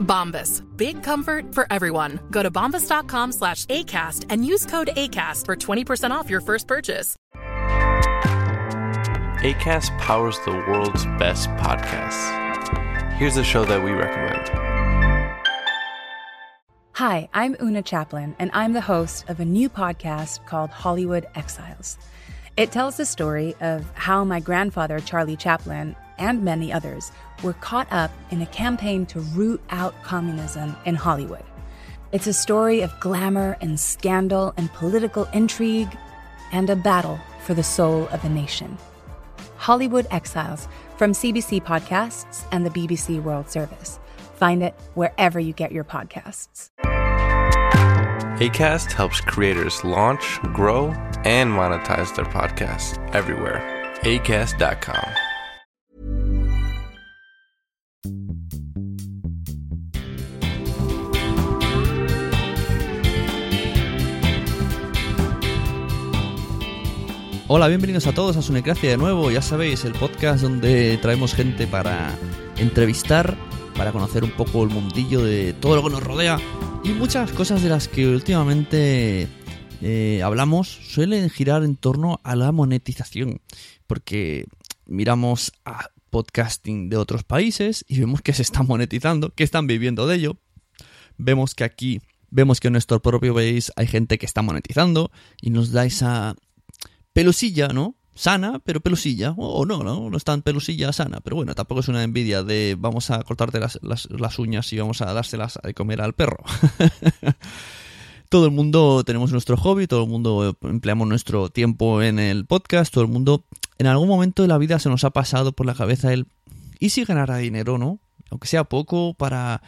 Bombas. Big comfort for everyone. Go to bombas.com slash ACAST and use code ACAST for 20% off your first purchase. ACAST powers the world's best podcasts. Here's a show that we recommend. Hi, I'm Una Chaplin, and I'm the host of a new podcast called Hollywood Exiles. It tells the story of how my grandfather, Charlie Chaplin, and many others were caught up in a campaign to root out communism in Hollywood. It's a story of glamour and scandal and political intrigue and a battle for the soul of a nation. Hollywood Exiles from CBC Podcasts and the BBC World Service. Find it wherever you get your podcasts. ACAST helps creators launch, grow, and monetize their podcasts everywhere. ACAST.com. Hola, bienvenidos a todos a Sunecracia de nuevo. Ya sabéis, el podcast donde traemos gente para entrevistar, para conocer un poco el mundillo de todo lo que nos rodea y muchas cosas de las que últimamente eh, hablamos suelen girar en torno a la monetización. Porque miramos a podcasting de otros países y vemos que se está monetizando, que están viviendo de ello. Vemos que aquí, vemos que en nuestro propio país hay gente que está monetizando y nos da esa pelusilla, ¿no? Sana, pero pelusilla. O no, no, no es tan pelusilla sana. Pero bueno, tampoco es una envidia de vamos a cortarte las, las, las uñas y vamos a dárselas a comer al perro. todo el mundo tenemos nuestro hobby, todo el mundo empleamos nuestro tiempo en el podcast, todo el mundo en algún momento de la vida se nos ha pasado por la cabeza el ¿y si ganara dinero, no? Aunque sea poco para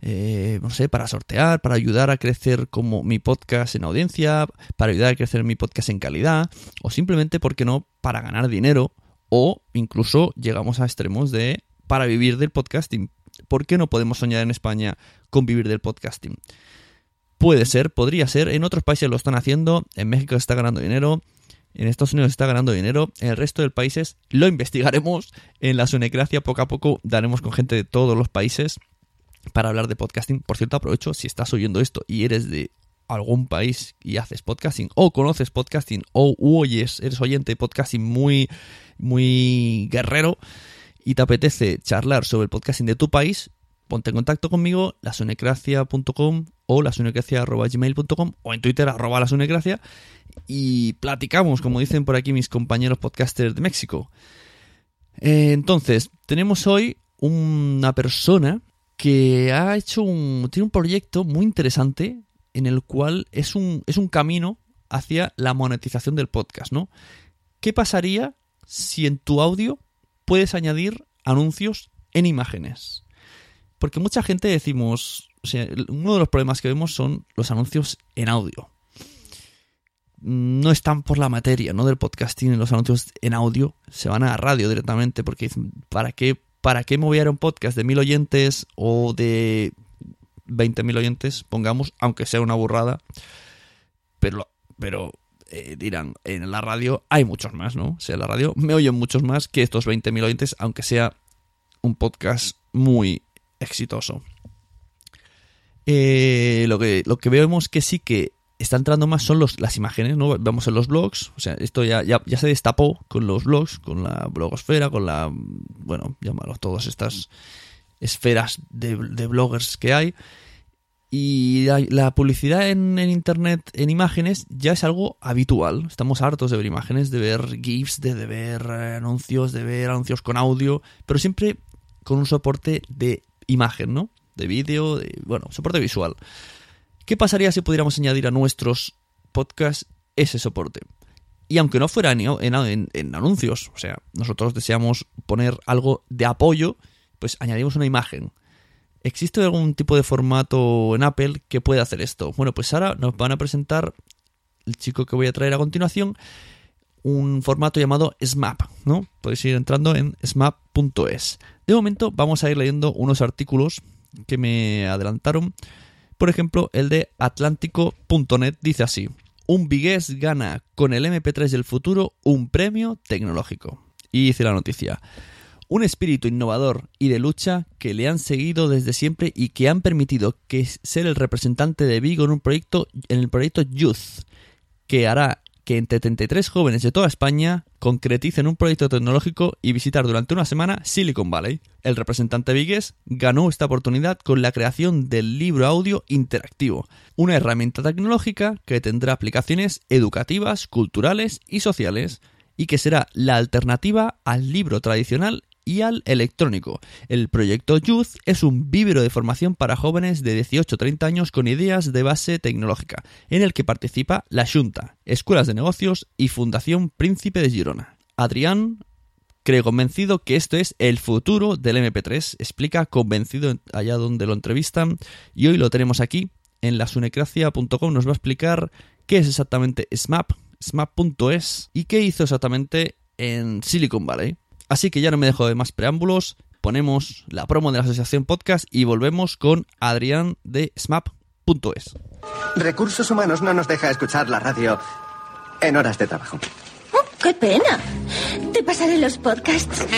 eh, no sé, para sortear, para ayudar a crecer como mi podcast en audiencia, para ayudar a crecer mi podcast en calidad, o simplemente, ¿por qué no?, para ganar dinero, o incluso llegamos a extremos de para vivir del podcasting. ¿Por qué no podemos soñar en España con vivir del podcasting? Puede ser, podría ser, en otros países lo están haciendo, en México se está ganando dinero, en Estados Unidos está ganando dinero, en el resto de países lo investigaremos, en la Sunecracia poco a poco daremos con gente de todos los países para hablar de podcasting. Por cierto, aprovecho, si estás oyendo esto y eres de algún país y haces podcasting, o conoces podcasting, o oyes, eres oyente de podcasting muy, muy guerrero, y te apetece charlar sobre el podcasting de tu país, ponte en contacto conmigo, lasunecracia.com o lasunecracia.gmail.com o en Twitter, arroba lasunecracia, y platicamos, como dicen por aquí mis compañeros podcasters de México. Eh, entonces, tenemos hoy una persona que ha hecho un. tiene un proyecto muy interesante en el cual es un, es un camino hacia la monetización del podcast, ¿no? ¿Qué pasaría si en tu audio puedes añadir anuncios en imágenes? Porque mucha gente decimos. O sea, uno de los problemas que vemos son los anuncios en audio. No están por la materia, ¿no? Del podcasting, los anuncios en audio se van a radio directamente porque dicen, ¿para qué ¿para qué me voy a ir a un podcast de mil oyentes o de 20.000 oyentes? Pongamos, aunque sea una burrada. Pero, pero eh, dirán, en la radio hay muchos más, ¿no? O sea, en la radio me oyen muchos más que estos 20.000 oyentes, aunque sea un podcast muy exitoso. Eh, lo, que, lo que vemos que sí que está entrando más son los, las imágenes, ¿no? Vemos en los blogs, o sea, esto ya, ya, ya, se destapó con los blogs, con la blogosfera, con la, bueno, llámalo, todas estas esferas de, de bloggers que hay. Y la, la publicidad en, en, Internet en imágenes ya es algo habitual. Estamos hartos de ver imágenes, de ver GIFs, de, de ver eh, anuncios, de ver anuncios con audio, pero siempre con un soporte de imagen, ¿no? De vídeo, de, bueno, soporte visual. ¿Qué pasaría si pudiéramos añadir a nuestros podcasts ese soporte? Y aunque no fuera en, en, anuncios, o sea, nosotros deseamos poner algo de apoyo, pues añadimos una imagen. ¿Existe algún tipo de formato en Apple que pueda hacer esto? Bueno, pues ahora nos van a presentar el chico que voy a traer a continuación un formato llamado SMAP, ¿no? Podéis ir entrando en smap.es. De momento vamos a ir leyendo unos artículos que me adelantaron. Por ejemplo, el de atlántico.net dice así: Un vigués gana con el MP3 del futuro un premio tecnológico. Y dice la noticia: un espíritu innovador y de lucha que le han seguido desde siempre y que han permitido que ser el representante de Vigo en un proyecto en el proyecto Youth que hará que entre 33 jóvenes de toda España concreticen un proyecto tecnológico y visitar durante una semana Silicon Valley. El representante Vigues ganó esta oportunidad con la creación del libro audio interactivo, una herramienta tecnológica que tendrá aplicaciones educativas, culturales y sociales, y que será la alternativa al libro tradicional y al electrónico. El proyecto Youth es un vívero de formación para jóvenes de 18 30 años con ideas de base tecnológica, en el que participa la Junta, Escuelas de Negocios y Fundación Príncipe de Girona. Adrián cree convencido que esto es el futuro del MP3, explica convencido allá donde lo entrevistan y hoy lo tenemos aquí en la sunecracia.com nos va a explicar qué es exactamente SMAP, SMAP.es y qué hizo exactamente en Silicon Valley. Así que ya no me dejo de más preámbulos, ponemos la promo de la Asociación Podcast y volvemos con Adrián de smap.es. Recursos Humanos no nos deja escuchar la radio en horas de trabajo. Oh, ¡Qué pena! Te pasaré los podcasts.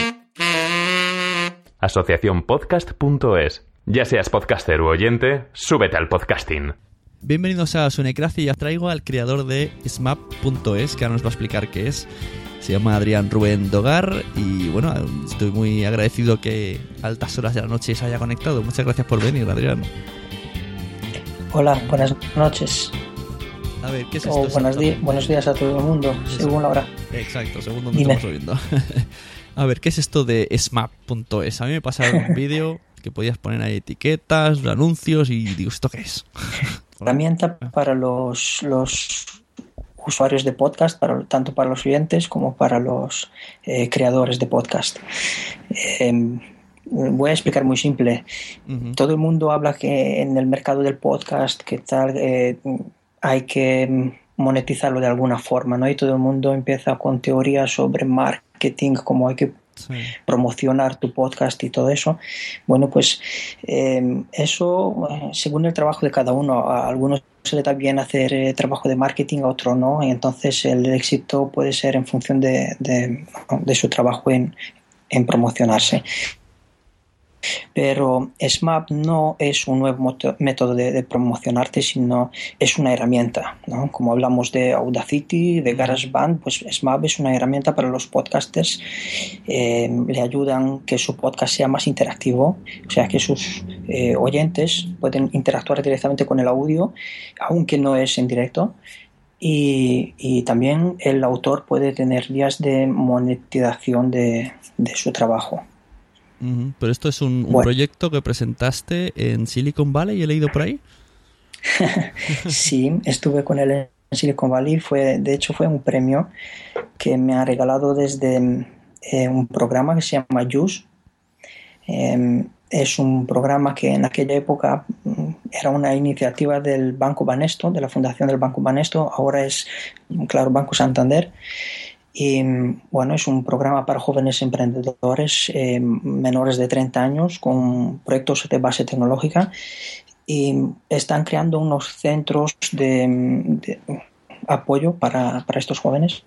Asociaciónpodcast.es. Ya seas podcaster u oyente, súbete al podcasting. Bienvenidos a Sunecracia y os traigo al creador de smap.es que ahora nos va a explicar qué es. Se llama Adrián Rubén Dogar y bueno, estoy muy agradecido que a altas horas de la noche se haya conectado. Muchas gracias por venir, Adrián. Hola, buenas noches. A ver, ¿qué es o esto? buenos, días, buenos días a todo el mundo, según la hora. Exacto, según donde Dime. estamos oyendo. a ver, ¿qué es esto de smap.es? A mí me pasaron un vídeo que podías poner ahí etiquetas, anuncios y digo, ¿esto qué es? Herramienta para los, los usuarios de podcast, para, tanto para los oyentes como para los eh, creadores de podcast. Eh, voy a explicar muy simple. Todo el mundo habla que en el mercado del podcast que tal eh, hay que monetizarlo de alguna forma, ¿no? Y todo el mundo empieza con teorías sobre marketing, cómo hay que Promocionar tu podcast y todo eso. Bueno, pues eh, eso, según el trabajo de cada uno, algunos se le da bien hacer eh, trabajo de marketing, a otros no, y entonces el éxito puede ser en función de, de- de su trabajo en, en promocionarse. Pero SMAP no es un nuevo método de, de promocionarte, sino es una herramienta. ¿no? Como hablamos de Audacity, de GarageBand, pues SMAP es una herramienta para los podcasters. Eh, le ayudan que su podcast sea más interactivo, o sea que sus eh, oyentes pueden interactuar directamente con el audio, aunque no es en directo. Y, y también el autor puede tener vías de monetización de, de su trabajo. Pero esto es un, proyecto que presentaste en Silicon Valley, he leído por ahí. Sí, estuve con él en Silicon Valley. Fue, de hecho, fue un premio que me ha regalado desde eh, un programa que se llama JUICE. Eh, es un programa que en aquella época mm, era una iniciativa del Banco Banesto, de la Fundación del Banco Banesto. Ahora es, claro, Banco Santander. Y bueno, es un programa para jóvenes emprendedores eh, menores de 30 años con proyectos de base tecnológica y están creando unos centros de, de apoyo para, para, estos jóvenes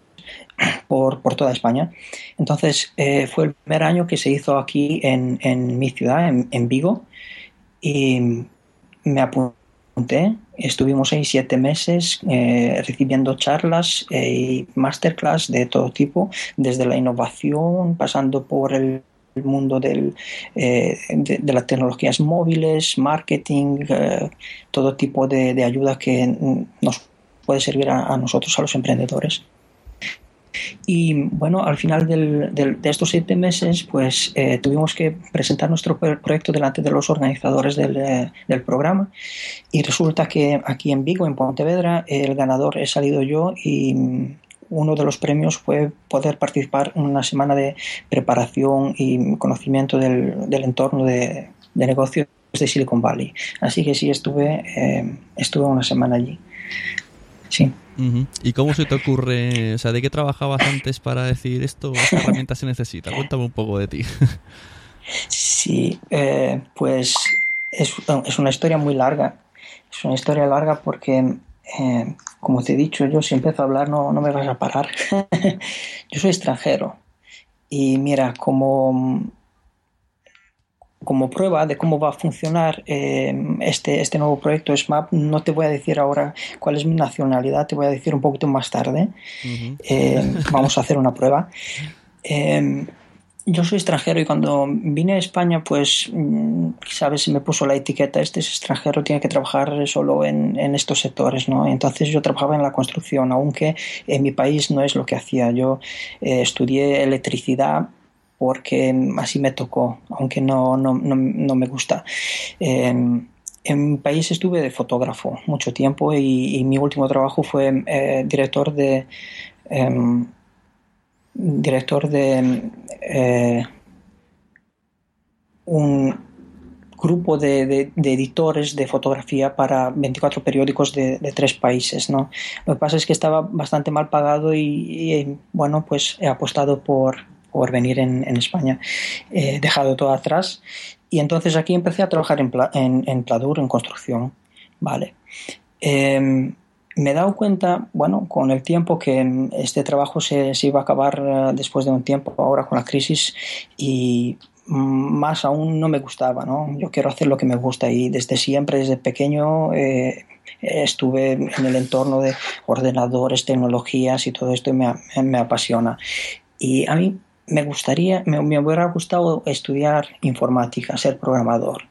por, por, toda España. Entonces, eh, fue el primer año que se hizo aquí en, en mi ciudad, en, en, Vigo, y me apunté. Estuvimos ahí siete meses eh, recibiendo charlas eh, y masterclass de todo tipo, desde la innovación, pasando por el mundo del, eh, de, las tecnologías móviles, marketing, eh, todo tipo de, de, ayuda que nos puede servir a, nosotros, a los emprendedores. Y bueno, al final del, del, de estos siete meses, pues eh, tuvimos que presentar nuestro proyecto delante de los organizadores del, eh, del, programa. Y resulta que aquí en Vigo, en Pontevedra, el ganador he salido yo y uno de los premios fue poder participar en una semana de preparación y conocimiento del, del entorno de, de, negocios de Silicon Valley. Así que sí, estuve, eh, estuve una semana allí. Sí. ¿Y cómo se te ocurre, o sea, de qué trabajabas antes para decir esto, esta herramienta se necesita? Cuéntame un poco de ti. Sí, eh, pues es, es, una historia muy larga. Es una historia larga porque, eh, como te he dicho, yo si empiezo a hablar no, no me vas a parar. yo soy extranjero. Y mira, como como prueba de cómo va a funcionar eh, este, este nuevo proyecto SMAP, no te voy a decir ahora cuál es mi nacionalidad, te voy a decir un poquito más tarde. Eh, vamos a hacer una prueba. Eh, yo soy extranjero y cuando vine a España, pues, mm, sabes, se me puso la etiqueta, este es extranjero, tiene que trabajar solo en, en, estos sectores, ¿no? Entonces yo trabajaba en la construcción, aunque en mi país no es lo que hacía. Yo estudié electricidad porque así me tocó, aunque no, no, no, me gusta. En mi país estuve de fotógrafo mucho tiempo y, mi último trabajo fue eh, director de em, director de eh, un grupo de, editores de fotografía para 24 periódicos de, tres países. ¿no? Lo que pasa es que estaba bastante mal pagado y bueno, pues he apostado por, por venir en, España. He dejado todo atrás y entonces aquí empecé a trabajar en, en, Pladur, en construcción. Vale. Em, me he dado cuenta, bueno, con el tiempo que este trabajo se, iba a acabar eh, después de un tiempo, ahora con la crisis, y más aún no me gustaba, ¿no? Yo quiero hacer lo que me gusta y desde siempre, desde pequeño, eh, estuve en el entorno de ordenadores, tecnologías y todo esto me, me apasiona. Y a mí me gustaría, me, hubiera gustado estudiar informática, ser programador.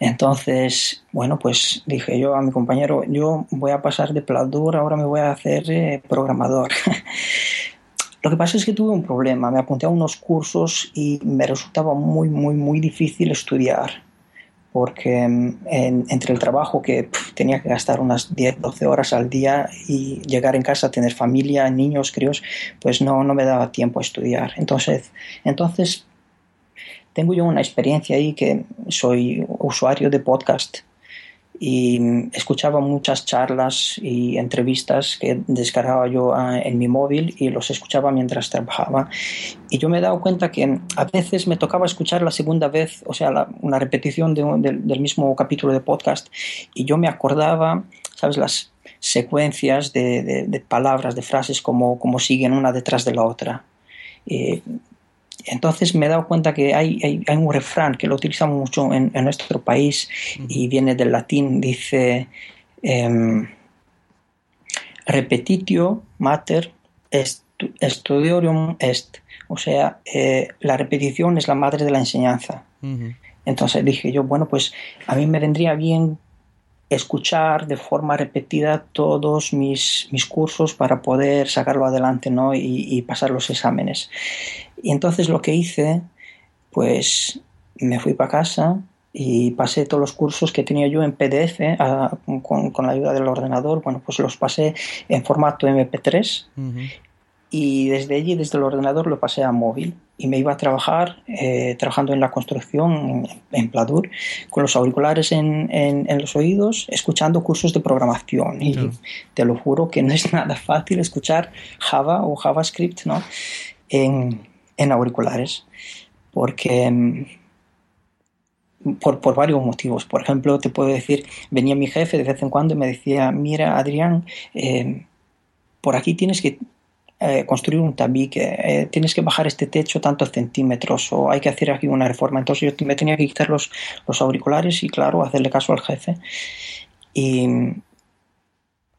Entonces, bueno, pues dije yo a mi compañero, yo voy a pasar de Pladur, ahora me voy a hacer eh, programador. Lo que pasa es que tuve un problema, me apunté a unos cursos y me resultaba muy, muy, muy difícil estudiar porque mm, entre el trabajo que tenía que gastar unas 10, 12 horas al día y llegar en casa, tener familia, niños, críos, pues no, no me daba tiempo a estudiar. Entonces, entonces tengo yo una experiencia ahí que soy usuario de podcast y escuchaba muchas charlas y entrevistas que descargaba yo ah, en mi móvil y los escuchaba mientras trabajaba. Y yo me he dado cuenta que a veces me tocaba escuchar la segunda vez, o sea, una repetición del mismo capítulo de podcast, y yo me acordaba, ¿sabes? Las secuencias de, palabras, de frases, como, como siguen una detrás de la otra. Eh, entonces me he dado cuenta que hay, hay, un refrán que lo utilizamos mucho en, nuestro país y viene del latín, dice em, repetitio mater est, studiorium est, o sea, eh, la repetición es la madre de la enseñanza. Entonces dije yo, bueno, pues a mí me vendría bien escuchar de forma repetida todos mis, mis cursos para poder sacarlo adelante ¿no? y, pasar los exámenes. Y entonces lo que hice, pues me fui para casa y pasé todos los cursos que tenía yo en PDF con, con, la ayuda del ordenador, bueno, pues los pasé en formato MP3 y desde allí, desde el ordenador, lo pasé a móvil y me iba a trabajar, eh, trabajando en la construcción en, Pladur, con los auriculares en, en, los oídos, escuchando cursos de programación. Y te lo juro que no es nada fácil escuchar Java o JavaScript ¿no? en, en auriculares, porque mm, por, por, varios motivos. Por ejemplo, te puedo decir, venía mi jefe de vez en cuando y me decía, mira, Adrián, eh, por aquí tienes que eh, construir un tabique, eh, tienes que bajar este techo tantos centímetros o hay que hacer aquí una reforma. Entonces yo me tenía que quitar los, los auriculares y claro, hacerle caso al jefe. Y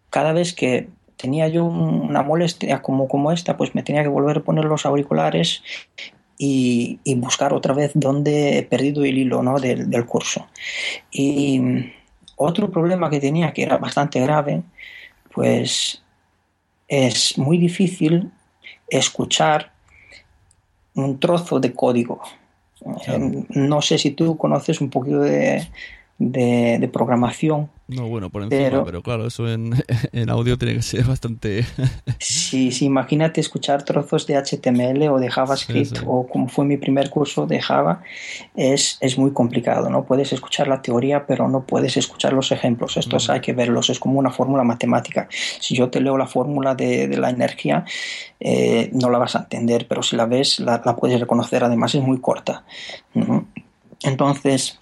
cada vez que tenía yo una molestia como, como esta, pues me tenía que volver a poner los auriculares y, y buscar otra vez dónde he perdido el hilo ¿no? del, del curso. Y otro problema que tenía, que era bastante grave, pues es muy difícil escuchar un trozo de código. Eh, no sé si tú conoces un poquito de, de, de programación no, bueno, por encima, pero, claro, eso en, en, audio tiene que ser bastante... sí, sí, imagínate escuchar trozos de HTML o de JavaScript o como fue mi primer curso de Java, es, es, muy complicado, ¿no? Puedes escuchar la teoría, pero no puedes escuchar los ejemplos, estos hay que verlos, es como una fórmula matemática. Si yo te leo la fórmula de, de la energía, eh, no la vas a entender, pero si la ves, la, la puedes reconocer, además es muy corta. Entonces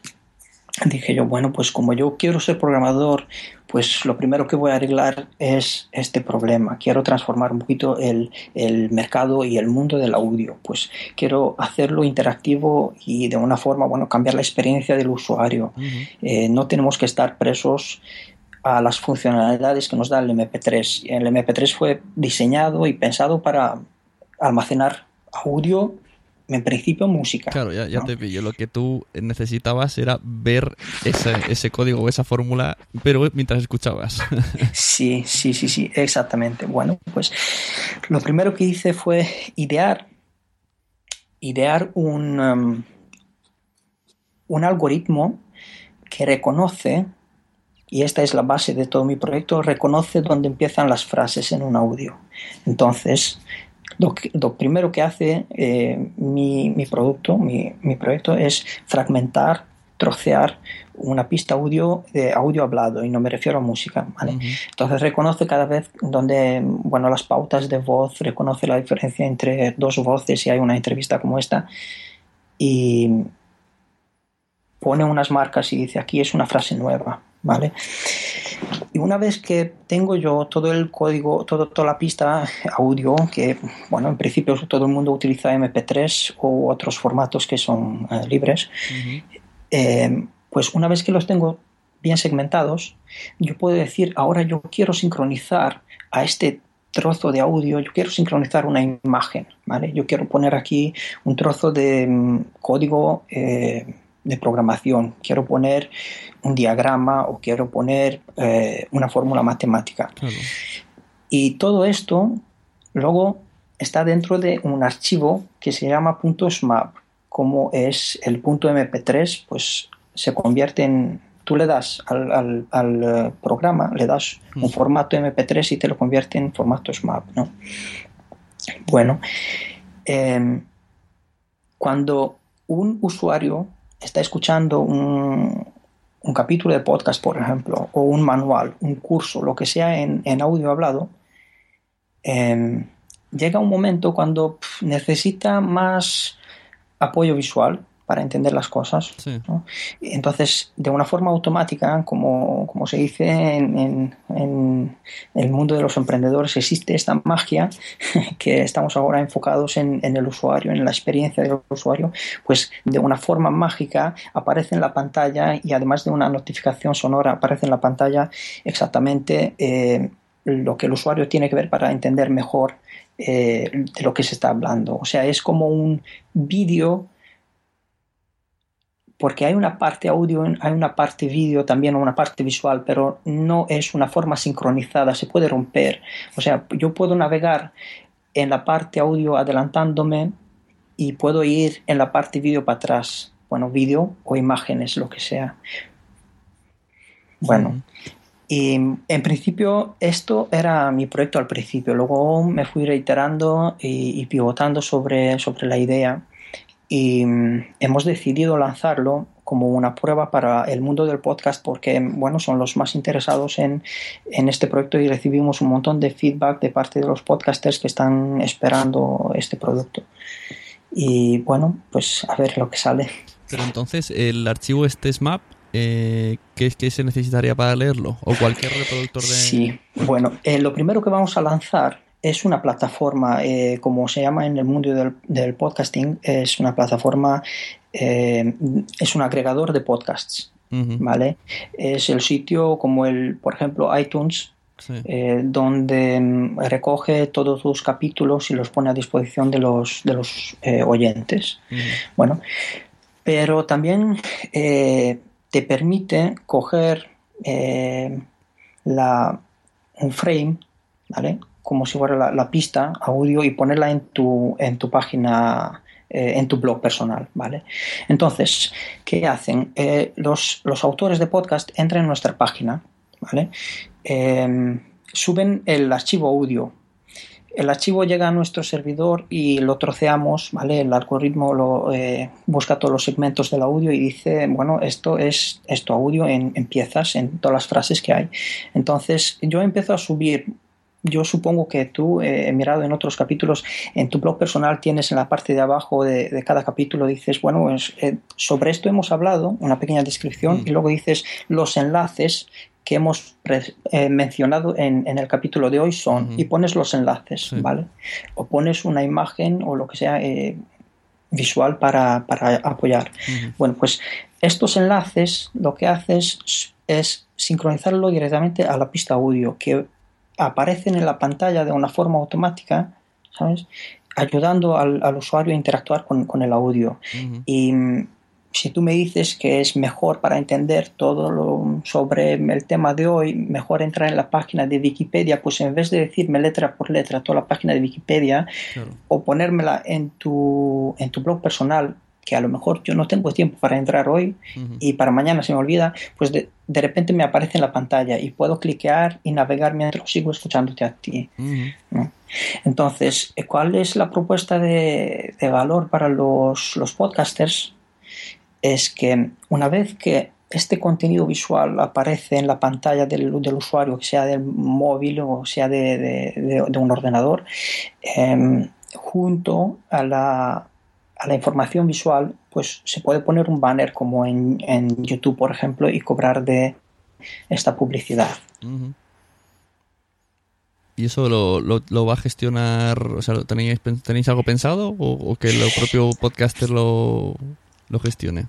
dije yo, bueno, pues como yo quiero ser programador, pues lo primero que voy a arreglar es este problema. Quiero transformar un poquito el, mercado y el mundo del audio. Pues quiero hacerlo interactivo y de una forma, bueno, cambiar la experiencia del usuario. Eh, no tenemos que estar presos a las funcionalidades que nos da el MP3. El MP3 fue diseñado y pensado para almacenar audio en principio música. Claro, ya, ya te pillo. Lo que tú necesitabas era ver ese, ese código o esa fórmula, pero mientras escuchabas. sí, sí, sí, sí, exactamente. Bueno, pues lo primero que hice fue idear, idear un, um, un algoritmo que reconoce, y esta es la base de todo mi proyecto, reconoce dónde empiezan las frases en un audio. Entonces, lo, primero que hace eh, mi, mi, producto, mi, mi, proyecto, es fragmentar, trocear una pista audio de audio hablado y no me refiero a música. Entonces reconoce cada vez donde, bueno, las pautas de voz, reconoce la diferencia entre dos voces si hay una entrevista como esta y pone unas marcas y dice aquí es una frase nueva, ¿vale? Y una vez que tengo yo todo el código, todo, toda la pista audio, que bueno, en principio todo el mundo utiliza MP3 u otros formatos que son eh, libres, eh, pues una vez que los tengo bien segmentados, yo puedo decir, ahora yo quiero sincronizar a este trozo de audio, yo quiero sincronizar una imagen, ¿vale? Yo quiero poner aquí un trozo de mm, código eh, de programación, quiero poner un diagrama o quiero poner eh, una fórmula matemática. Y todo esto luego está dentro de un archivo que se llama .smap. Como es el punto .mp3, pues se convierte en... Tú le das al, eh, programa, le das un formato MP3 y te lo convierte en formato SMAP. ¿no? Bueno, em, cuando un usuario está escuchando un, capítulo de podcast, por ejemplo, o un manual, un curso, lo que sea en, audio hablado, em, llega un momento cuando necesita más apoyo visual para entender las cosas. Entonces, de una forma automática, como, se dice en, el mundo de los emprendedores, existe esta magia que estamos ahora enfocados en, el usuario, en la experiencia del usuario, pues de una forma mágica aparece en la pantalla y además de una notificación sonora aparece en la pantalla exactamente eh, lo que el usuario tiene que ver para entender mejor eh, de lo que se está hablando. O sea, es como un vídeo porque hay una parte audio, hay una parte vídeo también, una parte visual, pero no es una forma sincronizada, se puede romper. O sea, yo puedo navegar en la parte audio adelantándome y puedo ir en la parte vídeo para atrás. Bueno, vídeo o imágenes, lo que sea. Bueno, y en principio esto era mi proyecto al principio, luego me fui reiterando y, y pivotando sobre, sobre la idea y mm, hemos decidido lanzarlo como una prueba para el mundo del podcast porque bueno son los más interesados en, en, este proyecto y recibimos un montón de feedback de parte de los podcasters que están esperando este producto y bueno pues a ver lo que sale pero entonces el archivo este SMAP eh, ¿qué, ¿qué, se necesitaría para leerlo? ¿O cualquier reproductor de...? Sí, bueno, eh, lo primero que vamos a lanzar es una plataforma, eh, como se llama en el mundo del, podcasting, es una plataforma, eh, es un agregador de podcasts, ¿vale? Es el sitio como el, por ejemplo, iTunes, eh, donde mm, recoge todos tus capítulos y los pone a disposición de los, de los oyentes. Bueno, pero también te permite coger la, un frame, ¿vale? Como si fuera la, pista audio y ponerla en tu, en tu página en tu blog personal, ¿vale? Entonces, ¿qué hacen? los, los autores de podcast entran en nuestra página, ¿vale? suben el archivo audio el archivo llega a nuestro servidor y lo troceamos, ¿vale? El algoritmo eh, busca todos los segmentos del audio y dice, bueno, esto es esto audio en, piezas, en todas las frases que hay. Entonces yo empiezo a subir yo supongo que tú, eh, he mirado en otros capítulos, en tu blog personal tienes en la parte de abajo de, cada capítulo, dices, bueno, pues, eh, sobre esto hemos hablado, una pequeña descripción, mm. y luego dices los enlaces que hemos eh, mencionado en, el capítulo de hoy son, y pones los enlaces, ¿vale? O pones una imagen o lo que sea eh, visual para, apoyar. Bueno, pues estos enlaces lo que haces es sincronizarlo directamente a la pista audio, que aparecen en la pantalla de una forma automática, ¿sabes? Ayudando al, usuario a interactuar con, el audio. Y si tú me dices que es mejor para entender todo lo sobre el tema de hoy, mejor entrar en la página de Wikipedia, pues en vez de decirme letra por letra toda la página de Wikipedia o ponérmela en tu, en tu blog personal, que a lo mejor yo no tengo tiempo para entrar hoy y para mañana se me olvida, pues de, repente me aparece en la pantalla y puedo cliquear y navegar mientras sigo escuchándote a ti. Entonces, ¿cuál es la propuesta de, de valor para los, los podcasters? es que una vez que este contenido visual aparece en la pantalla del, usuario, sea del móvil o sea de, un ordenador, em, junto a la, información visual, pues se puede poner un banner como en, YouTube, por ejemplo, y cobrar de esta publicidad. ¿Y eso lo, va a gestionar? O sea, ¿tenéis, ¿tenéis algo pensado o, o que el propio podcaster lo, lo gestione?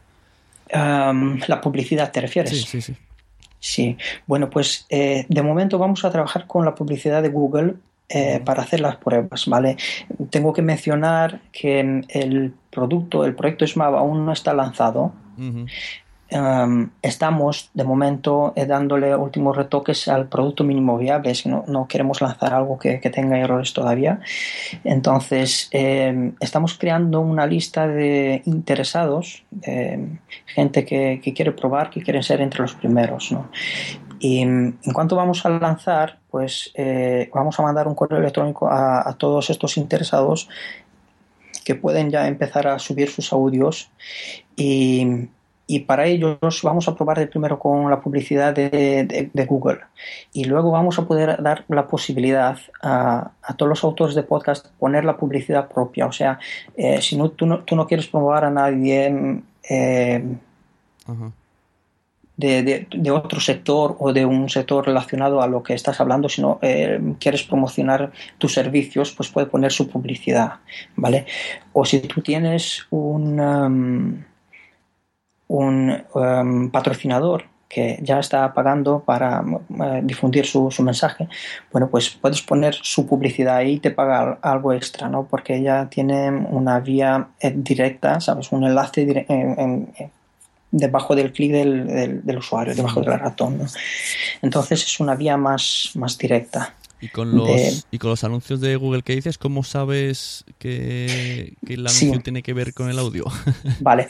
la publicidad, ¿te refieres? Sí, sí, sí. Sí, bueno, pues eh, de momento vamos a trabajar con la publicidad de Google eh, para hacer las pruebas, ¿vale? Tengo que mencionar que el producto, el proyecto SMAP aún no está lanzado. Em, estamos de momento eh, dándole últimos retoques al producto mínimo viable, es que no, queremos lanzar algo que, tenga errores todavía. Entonces, em, estamos creando una lista de interesados, gente que, quiere probar, que quiere ser entre los primeros. Y en cuanto vamos a lanzar, pues eh, vamos a mandar un correo electrónico a, todos estos interesados que pueden ya empezar a subir sus audios. Y, para ello vamos a probar primero con la publicidad de, Google. Y luego vamos a poder dar la posibilidad a, todos los autores de podcast poner la publicidad propia. O sea, eh, si no tú, no quieres probar a nadie eh, de, otro sector o de un sector relacionado a lo que estás hablando, sino eh, quieres promocionar tus servicios, pues puede poner su publicidad, ¿vale? O si tú tienes un... Um, un em, patrocinador que ya está pagando para eh, difundir su, mensaje, bueno, pues puedes poner su publicidad ahí y te paga algo extra, ¿no? Porque ya tiene una vía eh, directa, ¿sabes? Un enlace debajo del clic del, usuario, debajo del ratón, ¿no? Entonces es una vía más, más directa. ¿Y con, los, ¿Y con los anuncios de Google que dices, cómo sabes que, el anuncio tiene que ver con el audio? Vale,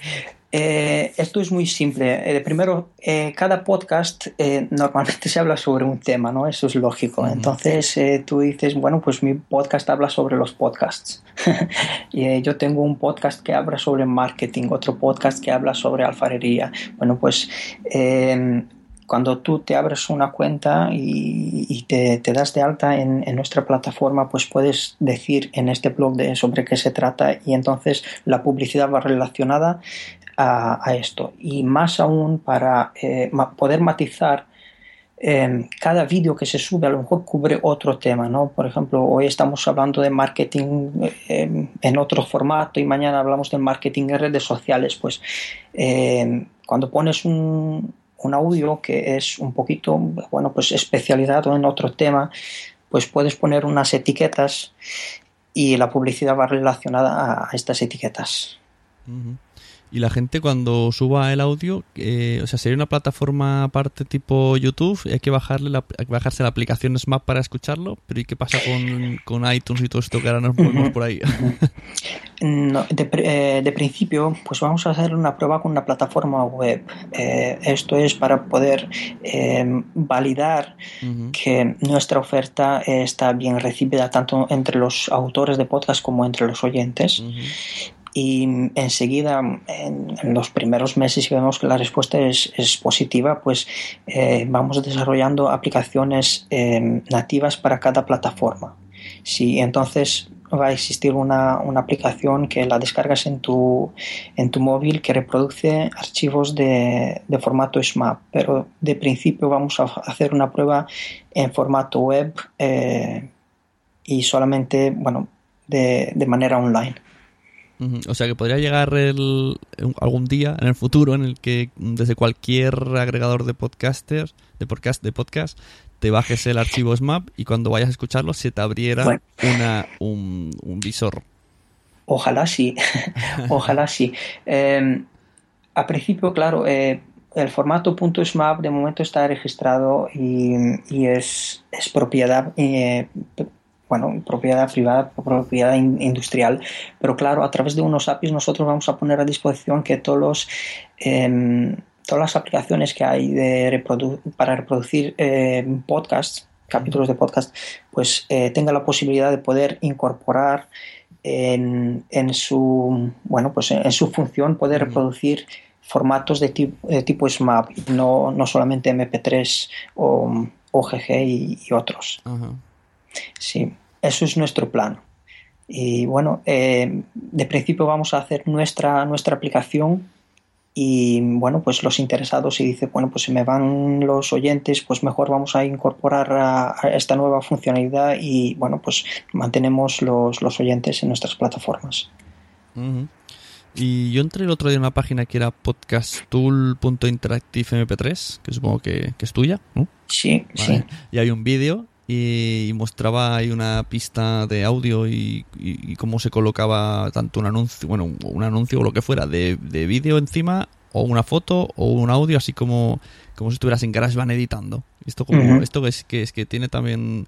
eh, esto es muy simple. Eh, primero, eh, cada podcast normalmente se habla sobre un tema, ¿no? Eso es lógico. Entonces tú dices, bueno, pues mi podcast habla sobre los podcasts. y yo tengo un podcast que habla sobre marketing, otro podcast que habla sobre alfarería. Bueno, pues cuando tú te abres una cuenta y, te, das de alta en, nuestra plataforma, pues puedes decir en este blog de sobre qué se trata y entonces la publicidad va relacionada a, esto. Y más aún para eh, poder matizar em, cada vídeo que se sube a lo mejor cubre otro tema, ¿no? Por ejemplo, hoy estamos hablando de marketing em, en otro formato y mañana hablamos de marketing en redes sociales. Pues em, cuando pones un, un, audio que es un poquito, bueno, pues especializado en otro tema, pues puedes poner unas etiquetas y la publicidad va relacionada a, estas etiquetas. Y la gente cuando suba el audio, eh, o sea, sería una plataforma aparte tipo YouTube, hay que bajarle la, bajarse la aplicación Smap para escucharlo, pero ¿y qué pasa con, con, iTunes y todo esto que ahora nos movemos por ahí? No, de, eh, de, principio, pues vamos a hacer una prueba con una plataforma web. Eh, esto es para poder eh, validar uh -huh. que nuestra oferta está bien recibida tanto entre los autores de podcast como entre los oyentes. Uh -huh. Y enseguida, en, en, los primeros meses, si vemos que la respuesta es, es positiva, pues eh, vamos desarrollando aplicaciones eh, nativas para cada plataforma. Si entonces va a existir una, una, aplicación que la descargas en tu, en tu móvil que reproduce archivos de, de, formato SMAP, pero de principio vamos a hacer una prueba en formato web eh, y solamente, bueno, de, de manera online. O sea que podría llegar el, algún día en el futuro en el que desde cualquier agregador de podcasters, de podcast, de podcast, te bajes el archivo SMAP y cuando vayas a escucharlo se te abriera bueno. una, un, un, visor. Ojalá sí, ojalá sí. Eh, a principio, claro, eh, el formato .smap de momento está registrado y, y es, es, propiedad eh, bueno, propiedad privada, propiedad industrial, pero claro, a través de unos APIs nosotros vamos a poner a disposición que todos los, eh, todas las aplicaciones que hay de reprodu para reproducir eh, podcasts, capítulos de podcast, pues eh, tenga la posibilidad de poder incorporar en, en, su, bueno, pues en, en su función poder reproducir formatos de tipo, de tipo SMAP, no, no solamente MP3 o OGG y, y otros. Uh -huh. Sí, eso es nuestro plan. Y bueno, eh, de principio vamos a hacer nuestra, nuestra aplicación y bueno, pues los interesados y dice, bueno, pues si me van los oyentes, pues mejor vamos a incorporar a, a esta nueva funcionalidad y bueno, pues mantenemos los, los oyentes en nuestras plataformas. Uh -huh. Y yo entré el otro día en una página que era podcasttool.interactive-mp3, que supongo que, que, es tuya, ¿no? Sí, vale. sí. Y hay un vídeo y, mostraba ahí una pista de audio y, y, y, cómo se colocaba tanto un anuncio, bueno, un anuncio o lo que fuera de, de vídeo encima o una foto o un audio, así como, como si estuvieras en GarageBand editando. Esto como, uh -huh. esto es que es que tiene también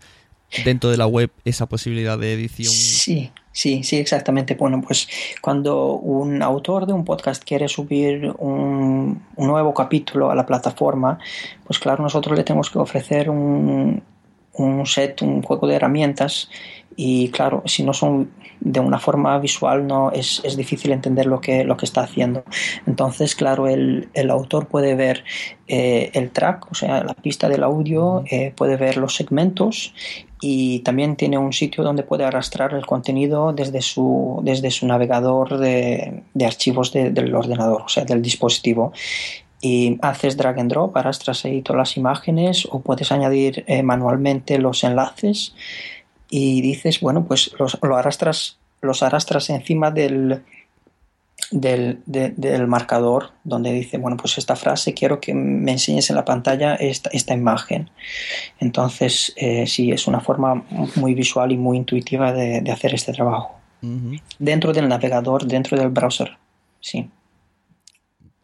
dentro de la web esa posibilidad de edición. Sí, sí, sí, exactamente. Bueno, pues cuando un autor de un podcast quiere subir un, un nuevo capítulo a la plataforma, pues claro, nosotros le tenemos que ofrecer un un set, un juego de herramientas y claro, si no son de una forma visual no es, es difícil entender lo que, lo que está haciendo. Entonces, claro, el, el autor puede ver eh, el track, o sea, la pista del audio, eh, puede ver los segmentos y también tiene un sitio donde puede arrastrar el contenido desde su, desde su navegador de, de archivos de, del ordenador, o sea, del dispositivo y haces drag and drop, arrastras ahí todas las imágenes o puedes añadir eh, manualmente los enlaces y dices, bueno, pues los, lo arrastras, los arrastras encima del, del, de, del, marcador donde dice, bueno, pues esta frase quiero que me enseñes en la pantalla esta, esta imagen. Entonces, eh, sí, es una forma muy visual y muy intuitiva de, de hacer este trabajo. Uh -huh. Dentro del navegador, dentro del browser, sí.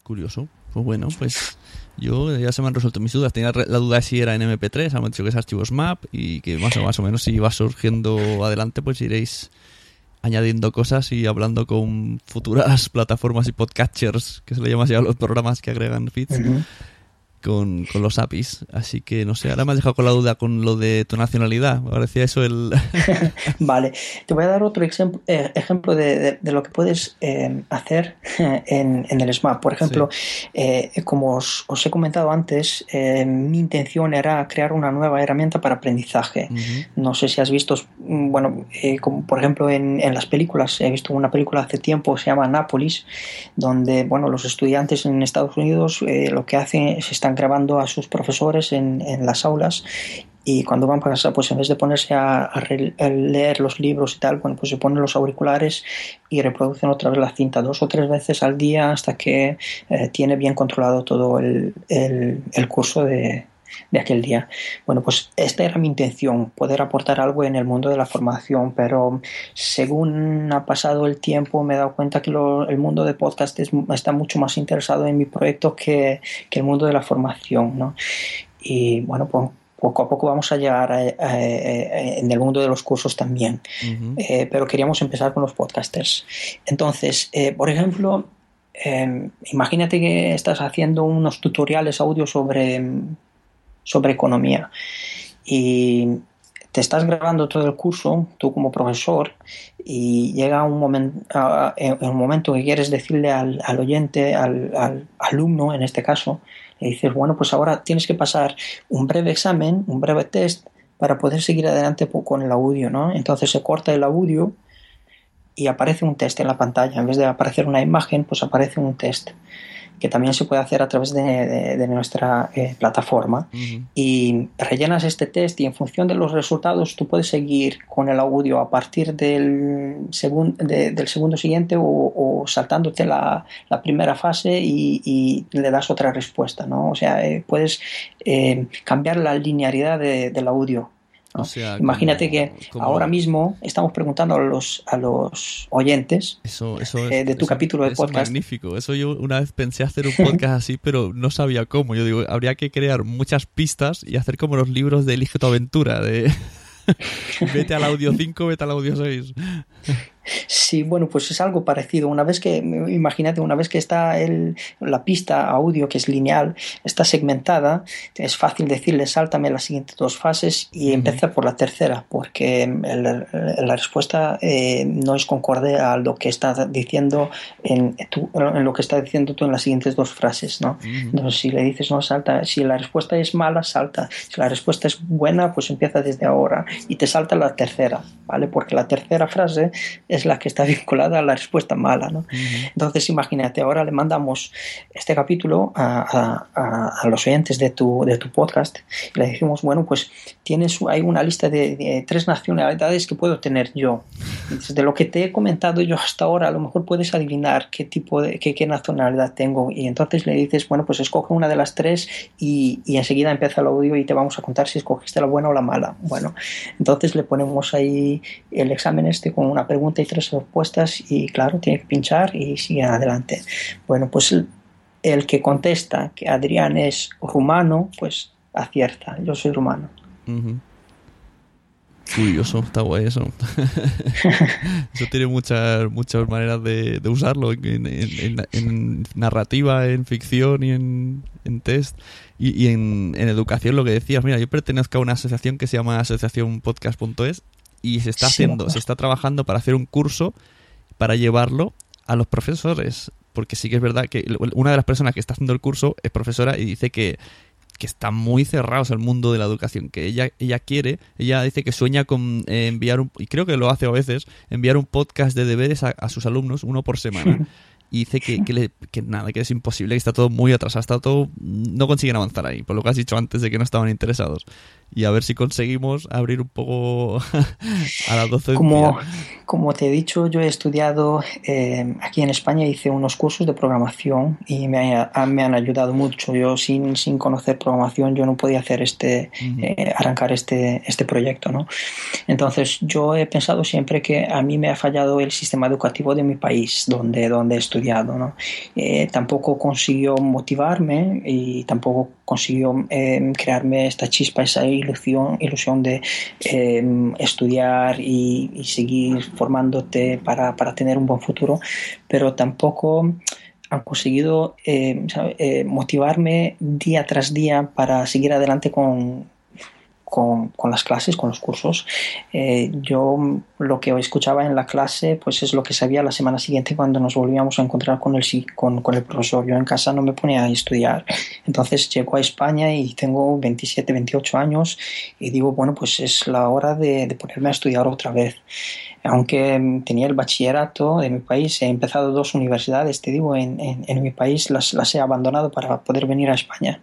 Curioso. Pues bueno, pues yo ya se me han resuelto mis dudas. Tenía la duda de si era en MP3, han dicho que es archivos MAP y que más o, más o menos si va surgiendo adelante, pues iréis añadiendo cosas y hablando con futuras plataformas y podcatchers, que se le llama así a los programas que agregan feeds. Uh -huh con, con, los APIs. Así que no sé, ahora me has dejado con la duda con lo de tu nacionalidad. Me parecía eso el. vale, te voy a dar otro ejemplo, eh, ejemplo de, de, de, lo que puedes eh, hacer en, en, el SMAP. Por ejemplo, sí. eh, como os, os, he comentado antes, mi intención era crear una nueva herramienta para aprendizaje. Uh -huh. No sé si has visto, bueno, eh, como por ejemplo en, en, las películas, he visto una película hace tiempo, se llama Nápolis, donde, bueno, los estudiantes en Estados Unidos lo que hacen es están grabando a sus profesores en, las aulas y cuando van para casa, pues en vez de ponerse a, leer los libros y tal, pues se ponen los auriculares y reproducen otra vez la cinta dos o tres veces al día hasta que eh, tiene bien controlado todo el, el, el curso de, de aquel día. Bueno, pues esta era mi intención, poder aportar algo en el mundo de la formación, pero según ha pasado el tiempo me he dado cuenta que lo, el mundo de podcast es, está mucho más interesado en mi proyecto que, que, el mundo de la formación, ¿no? Y bueno, pues poco a poco vamos a llegar en el mundo de los cursos también. Eh, pero queríamos empezar con los podcasters. Entonces, eh, por ejemplo, em, imagínate que estás haciendo unos tutoriales audio sobre, sobre economía y te estás grabando todo el curso, tú como profesor, y llega un momento, en un momento que quieres decirle al, oyente, al, alumno en este caso, le dices, bueno, pues ahora tienes que pasar un breve examen, un breve test para poder seguir adelante con el audio, ¿no? Entonces se corta el audio y aparece un test en la pantalla. En vez de aparecer una imagen, pues aparece un test que también se puede hacer a través de, nuestra eh, plataforma. Y rellenas este test y en función de los resultados tú puedes seguir con el audio a partir del, del segundo siguiente o, saltándote la, primera fase y, le das otra respuesta. ¿no? O sea, eh, puedes eh, cambiar la linealidad del audio Imagínate que ahora mismo estamos preguntando a los, a los oyentes eh, de tu capítulo de podcast. Es magnífico. Eso yo una vez pensé hacer un podcast así, pero no sabía cómo. Yo digo, habría que crear muchas pistas y hacer como los libros de Elige tu aventura, de vete al audio 5, vete al audio 6. Sí, bueno, pues es algo parecido. Una vez que, imagínate, una vez que está el, la pista audio, que es lineal, está segmentada, es fácil decirle, sáltame las siguientes dos fases y empezar por la tercera, porque la respuesta eh, no es concorde a lo que estás diciendo en, en lo que está diciendo tú en las siguientes dos frases, ¿no? Entonces, si le dices no salta, si la respuesta es mala, salta. Si la respuesta es buena, pues empieza desde ahora y te salta la tercera, ¿vale? Porque la tercera frase es la que está vinculada a la respuesta mala. ¿no? Entonces, imagínate, ahora le mandamos este capítulo a, a, los oyentes de tu, de tu podcast y le decimos, bueno, pues tienes hay una lista de, tres nacionalidades que puedo tener yo. de lo que te he comentado yo hasta ahora, a lo mejor puedes adivinar qué tipo de qué, qué nacionalidad tengo. Y entonces le dices, bueno, pues escoge una de las tres y, y enseguida empieza el audio y te vamos a contar si escogiste la buena o la mala. Bueno, entonces le ponemos ahí el examen este con una pregunta tres respuestas y claro, tiene que pinchar y sigue adelante. Bueno, pues el, que contesta que Adrián es rumano, pues acierta, yo soy rumano. Curioso, está guay eso. eso tiene muchas muchas maneras de, usarlo en, narrativa, en ficción y en, test. Y, en, educación, lo que decías, mira, yo pertenezco a una asociación que se llama asociaciónpodcast.es y se está haciendo, se está trabajando para hacer un curso para llevarlo a los profesores. Porque sí que es verdad que una de las personas que está haciendo el curso es profesora y dice que, que está muy cerrados al mundo de la educación, que ella, ella quiere, ella dice que sueña con eh, enviar un, y creo que lo hace a veces, enviar un podcast de deberes a, a sus alumnos, uno por semana. y dice que, que, nada, que es imposible, que está todo muy atrasado, está todo, no consiguen avanzar ahí, por lo que has dicho antes de que no estaban interesados. Y a ver si conseguimos abrir un poco a la docencia. Como, como te he dicho, yo he estudiado eh, aquí en España, hice unos cursos de programación y me, me han ayudado mucho. Yo sin, sin conocer programación, yo no podía hacer este, eh, arrancar este, este proyecto, ¿no? Entonces, yo he pensado siempre que a mí me ha fallado el sistema educativo de mi país, donde, donde he estudiado eh, tampoco consiguió motivarme y tampoco consiguió eh, crearme esta chispa, esa ilusión, ilusión de em, estudiar y, seguir formándote para, para, tener un buen futuro, pero tampoco han conseguido em, eh, motivarme día tras día para seguir adelante con, con, las clases, con los cursos. Eh, yo lo que escuchaba en la clase pues es lo que sabía la semana siguiente cuando nos volvíamos a encontrar con el, con, con el profesor. Yo en casa no me ponía a estudiar. Entonces llego a España y tengo 27, 28 años y digo, bueno, pues es la hora de, de ponerme a estudiar otra vez aunque tenía el bachillerato de mi país, he empezado dos universidades, te digo, en, en, mi país las, las, he abandonado para poder venir a España.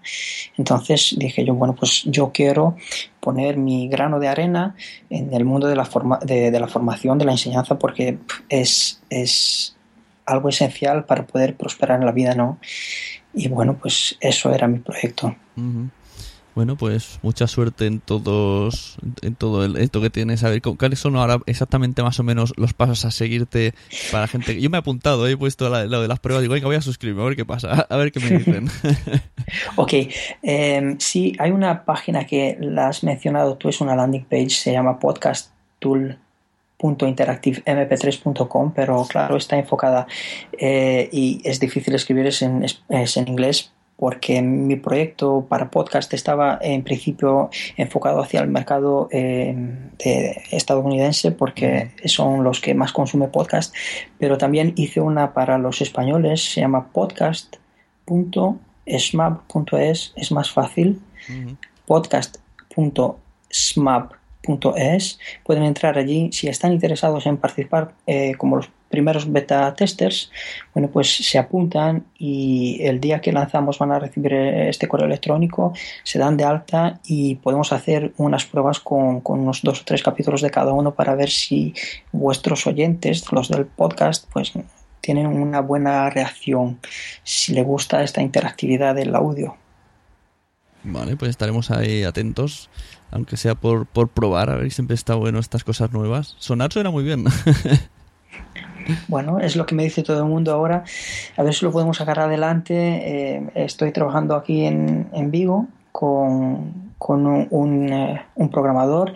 Entonces dije yo, bueno, pues yo quiero poner mi grano de arena en el mundo de la, forma, de, la formación, de la enseñanza, porque es, es algo esencial para poder prosperar en la vida, ¿no? Y bueno, pues eso era mi proyecto. Bueno, pues mucha suerte en todos, en todo el, esto que tienes. A ver, ¿cuáles son ahora exactamente más o menos los pasos a seguirte para gente? Yo me he apuntado, he puesto lo de las pruebas. Digo, venga, voy a suscribirme, a ver qué pasa, a ver qué me dicen. ok, eh, sí, hay una página que la has mencionado tú, es una landing page, se llama podcasttool.interactivemp3.com, pero claro, está enfocada eh, y es difícil escribir, es en, es en inglés, porque mi proyecto para podcast estaba en principio enfocado hacia el mercado eh, estadounidense porque son los que más consume podcast, pero también hice una para los españoles, se llama podcast.smap.es, es más fácil, podcast.smap.es, pueden entrar allí si están interesados en participar eh, como los primeros beta testers, bueno, pues se apuntan y el día que lanzamos van a recibir este correo electrónico, se dan de alta y podemos hacer unas pruebas con, unos dos o tres capítulos de cada uno para ver si vuestros oyentes, los del podcast, pues tienen una buena reacción, si les gusta esta interactividad del audio. Vale, pues estaremos ahí atentos, aunque sea por, por probar, a ver si siempre está bueno estas cosas nuevas. Sonar suena muy bien. Bueno, es lo que me dice todo el mundo ahora. A ver si lo podemos sacar adelante. Eh, estoy trabajando aquí en, Vigo con, eh, un, programador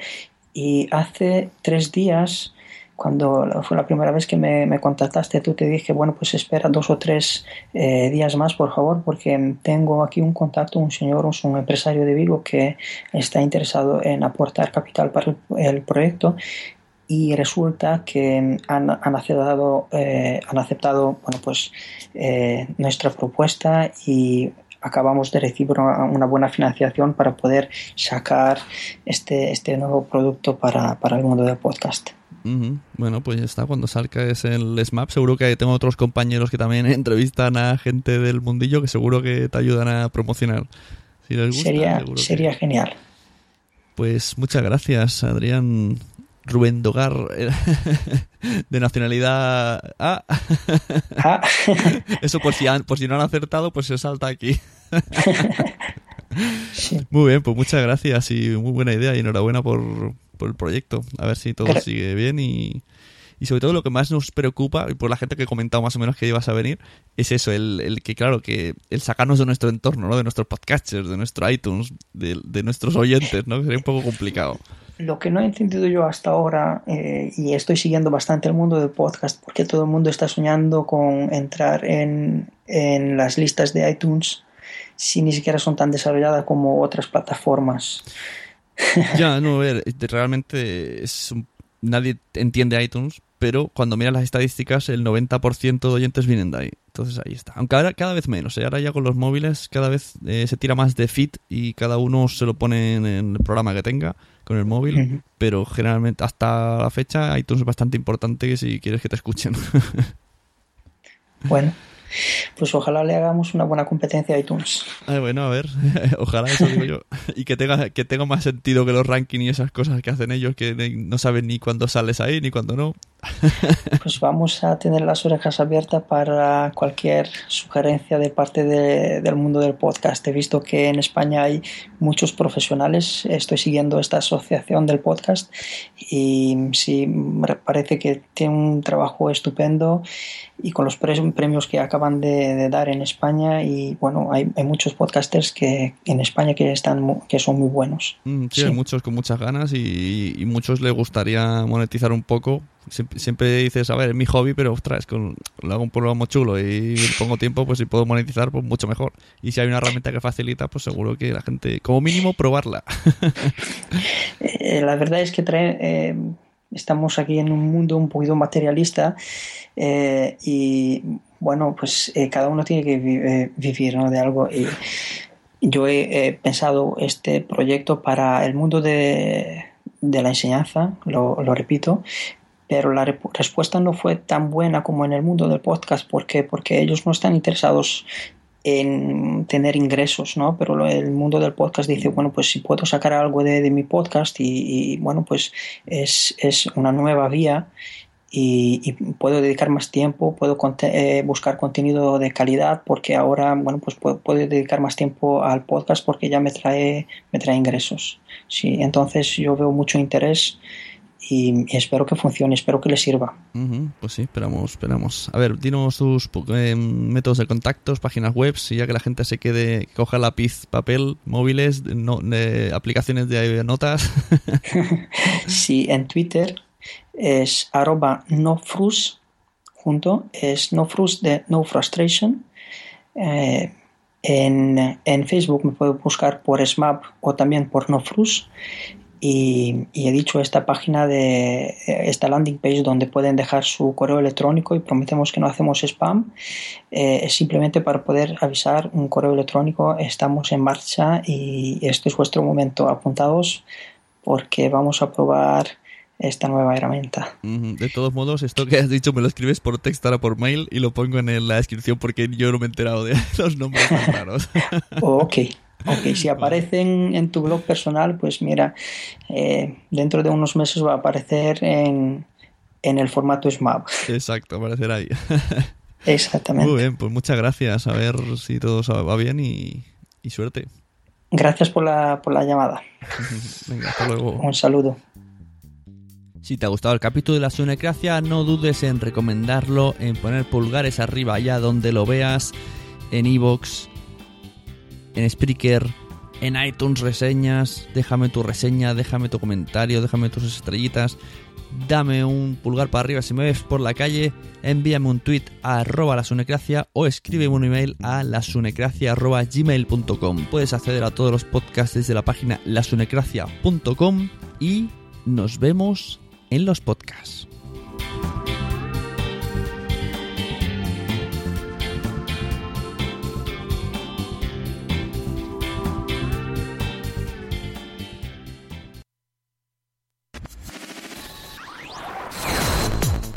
y hace tres días, cuando fue la primera vez que me, me contactaste, tú te dije, bueno, pues espera dos o tres eh, días más, por favor, porque tengo aquí un contacto, un señor, un empresario de Vigo que está interesado en aportar capital para el proyecto y resulta que han, han aceptado, eh, han aceptado bueno, pues, eh, nuestra propuesta y acabamos de recibir una, buena financiación para poder sacar este, este nuevo producto para, para el mundo del podcast. Bueno, pues ya está. Cuando salga es el SMAP, seguro que tengo otros compañeros que también entrevistan a gente del mundillo que seguro que te ayudan a promocionar. Si les gusta, sería sería genial. Pues muchas gracias, Adrián. Rubén Dogar, eh, de nacionalidad A. Ah. Eso por si, por si no han acertado, pues se salta aquí. Muy bien, pues muchas gracias y muy buena idea y enhorabuena por, el proyecto. A ver si todo sigue bien y, y sobre todo lo que más nos preocupa, y por la gente que ha comentado más o menos que ibas a venir, es eso, el, el que claro, que el sacarnos de nuestro entorno, ¿no? de nuestros podcasters, de nuestro iTunes, de, de nuestros oyentes, ¿no? sería un poco complicado lo que no he entendido yo hasta ahora, eh, y estoy siguiendo bastante el mundo del podcast, porque todo el mundo está soñando con entrar en, en las listas de iTunes si ni siquiera son tan desarrolladas como otras plataformas. Ya, no, a ver, realmente es nadie entiende iTunes, pero cuando miras las estadísticas, el 90% de oyentes vienen de ahí. Entonces ahí está. Aunque ahora cada vez menos. ¿eh? Ahora ya con los móviles cada vez eh, se tira más de fit y cada uno se lo pone en el programa que tenga con el móvil. Pero generalmente hasta la fecha iTunes es bastante importante si quieres que te escuchen. bueno pues ojalá le hagamos una buena competencia a iTunes. bueno, a ver, ojalá eso digo yo. Y que tenga, que tenga más sentido que los rankings y esas cosas que hacen ellos, que no saben ni cuándo sales ahí ni cuándo no. Pues vamos a tener las orejas abiertas para cualquier sugerencia de parte del mundo del podcast. He visto que en España hay muchos profesionales, estoy siguiendo esta asociación del podcast y sí, me parece que tiene un trabajo estupendo y con los premios que acaban de, dar en España y bueno, hay, muchos podcasters que en España que están que son muy buenos. Mm, sí, hay muchos con muchas ganas y, y muchos les gustaría monetizar un poco Siempre, dices, a ver, es mi hobby, pero ostras, con, lo hago un programa chulo y pongo tiempo, pues si puedo monetizar, pues mucho mejor. Y si hay una herramienta que facilita, pues seguro que la gente, como mínimo, probarla. Eh, la verdad es que eh, estamos aquí en un mundo un poquito materialista eh, y bueno, pues cada uno tiene que vivir de algo. Y yo he pensado este proyecto para el mundo de, de la enseñanza, lo, repito, pero la respuesta no fue tan buena como en el mundo del podcast. ¿Por qué? Porque ellos no están interesados en tener ingresos, ¿no? Pero el mundo del podcast dice, bueno, pues si puedo sacar algo de, mi podcast y, bueno, pues es, es, una nueva vía y, y puedo dedicar más tiempo, puedo eh, buscar contenido de calidad porque ahora, bueno, pues puedo, puedo, dedicar más tiempo al podcast porque ya me trae, me trae ingresos. Sí, entonces yo veo mucho interés y, espero que funcione, espero que le sirva. pues sí, esperamos, esperamos. A ver, dinos tus eh, métodos de contactos, páginas web, si ya que la gente se quede, coja lápiz, papel, móviles, no, aplicaciones de notas. sí, en Twitter es arroba nofrus, junto, es nofrus de no frustration. Eh, en, en, Facebook me puedo buscar por SMAP o también por nofrus y, he dicho esta página de esta landing page donde pueden dejar su correo electrónico y prometemos que no hacemos spam eh, es simplemente para poder avisar un correo electrónico estamos en marcha y este es vuestro momento apuntados porque vamos a probar esta nueva herramienta. De todos modos, esto que has dicho me lo escribes por texto ahora por mail y lo pongo en la descripción porque yo no me he enterado de los nombres raros. ok, Ok, si aparecen en tu blog personal, pues mira, eh, dentro de unos meses va a aparecer en, el formato SMAP. Exacto, aparecerá ahí. Exactamente. Muy bien, pues muchas gracias. A ver si todo va bien y, suerte. Gracias por la, por la llamada. Venga, hasta luego. Un saludo. Si te ha gustado el capítulo de la Sunecracia, no dudes en recomendarlo, en poner pulgares arriba allá donde lo veas, en iVoox, en Spreaker, en iTunes reseñas, déjame tu reseña, déjame tu comentario, déjame tus estrellitas, dame un pulgar para arriba si me ves por la calle, envíame un tweet a arroba lasunecracia o escríbeme un email a lasunecracia arroba gmail.com. Puedes acceder a todos los podcasts desde la página lasunecracia.com y nos vemos en los podcasts.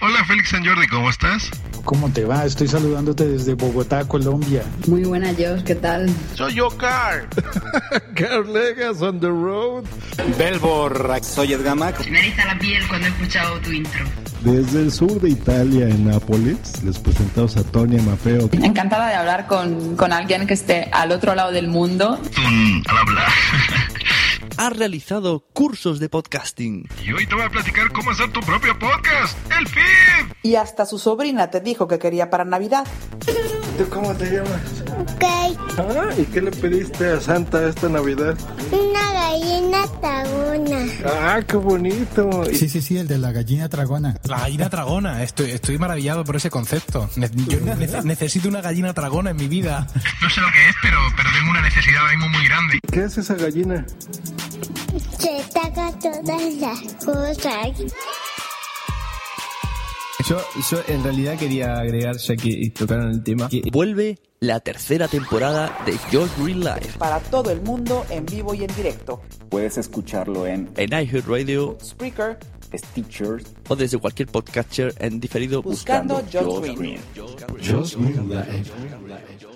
Hola Félix San Jordi, ¿cómo estás? ¿Cómo te va? Estoy saludándote desde Bogotá, Colombia. Muy buena Josh, ¿qué tal? Soy yo, Carl. Carl Legas on the road. Belbor, soy Edgamac. Me eriza la piel cuando he escuchado tu intro. Desde el sur de Italia, en Nápoles, les presentamos a Tonia Mafeo. Encantada de hablar con, con alguien que esté al otro lado del mundo. al hablar. ha realizado cursos de podcasting. Y hoy te voy a platicar cómo hacer tu propio podcast, el feed. Y hasta su sobrina te dijo que quería para Navidad. ¿Tú cómo te llamas? Ok. Ah, ¿y qué le pediste a Santa esta Navidad? Una gallina tragona. Ah, qué bonito. Sí, sí, sí, el de la gallina tragona. La gallina tragona, estoy, estoy maravillado por ese concepto. Yo necesito una gallina tragona en mi vida. No sé lo que es, pero, pero tengo una necesidad ahora mismo muy grande. ¿Qué es esa gallina? Se taca todas las cosas. Yo, yo en realidad quería agregar, ya que tocaron el tema, que vuelve la tercera temporada de Your Real Life. Para todo el mundo, en vivo y en directo. Puedes escucharlo en, en iHeartRadio, Spreaker, Stitcher o desde cualquier podcatcher en diferido buscando, buscando Green. Josh Green Live.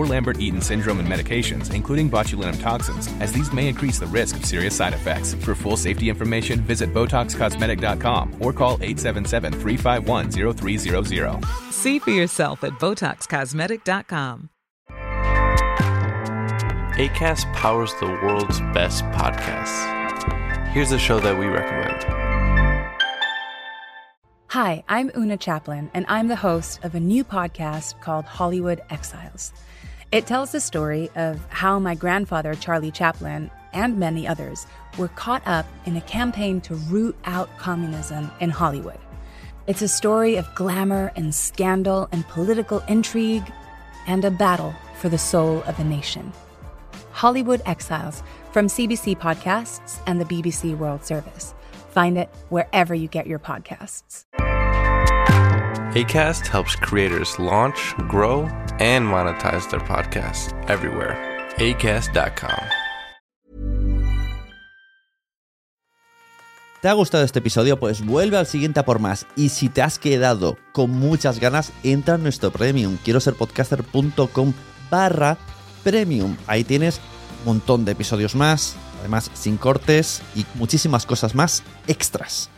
Lambert-Eaton syndrome and medications, including botulinum toxins, as these may increase the risk of serious side effects. For full safety information, visit BotoxCosmetic.com or call 877-351-0300. See for yourself at BotoxCosmetic.com. ACAST powers the world's best podcasts. Here's a show that we recommend. Hi, I'm Una Chaplin, and I'm the host of a new podcast called Hollywood Exiles. It tells the story of how my grandfather, Charlie Chaplin, and many others were caught up in a campaign to root out communism in Hollywood. It's a story of glamour and scandal and political intrigue and a battle for the soul of a nation. Hollywood Exiles from CBC Podcasts and the BBC World Service. Find it wherever you get your podcasts. ACAST helps creators launch, grow, and monetize their podcasts everywhere. ACAST.com. ¿Te ha gustado este episodio? Pues vuelve al siguiente a por más. Y si te has quedado con muchas ganas, entra en nuestro premium. Quiero ser podcaster.com barra premium. Ahí tienes un montón de episodios más, además sin cortes y muchísimas cosas más extras.